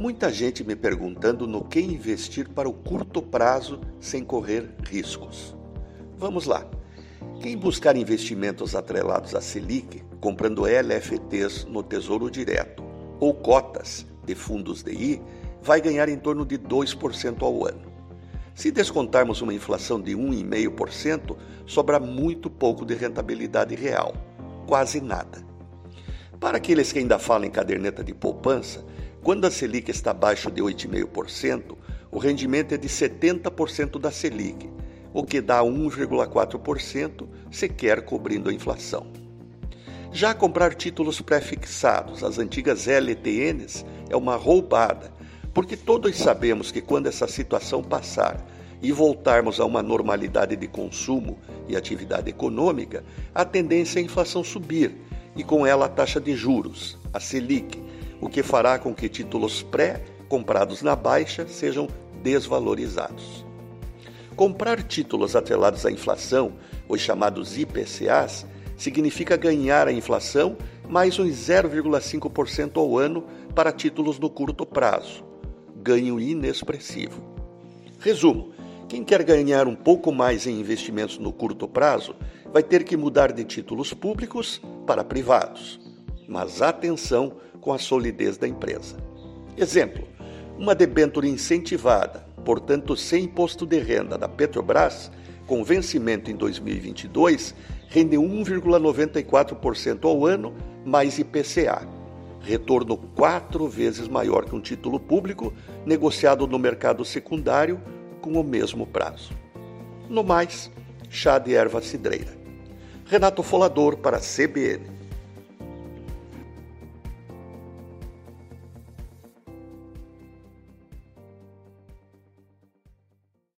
Muita gente me perguntando no que investir para o curto prazo sem correr riscos. Vamos lá. Quem buscar investimentos atrelados à Selic, comprando LFTs no Tesouro Direto ou cotas de fundos DI, vai ganhar em torno de 2% ao ano. Se descontarmos uma inflação de 1,5%, sobra muito pouco de rentabilidade real, quase nada. Para aqueles que ainda falam em caderneta de poupança, quando a Selic está abaixo de 8,5%, o rendimento é de 70% da Selic, o que dá 1,4%, sequer cobrindo a inflação. Já comprar títulos pré-fixados, as antigas LTNs, é uma roubada, porque todos sabemos que quando essa situação passar e voltarmos a uma normalidade de consumo e atividade econômica, a tendência é a inflação subir e com ela a taxa de juros, a Selic, o que fará com que títulos pré comprados na baixa sejam desvalorizados. Comprar títulos atrelados à inflação, os chamados IPCAs, significa ganhar a inflação mais uns 0,5% ao ano para títulos no curto prazo. Ganho inexpressivo. Resumo: quem quer ganhar um pouco mais em investimentos no curto prazo vai ter que mudar de títulos públicos para privados. Mas atenção com a solidez da empresa. Exemplo: uma debênture incentivada, portanto sem imposto de renda da Petrobras, com vencimento em 2022, rende 1,94% ao ano mais IPCA, retorno quatro vezes maior que um título público negociado no mercado secundário com o mesmo prazo. No mais, chá de erva cidreira. Renato Folador para CBN.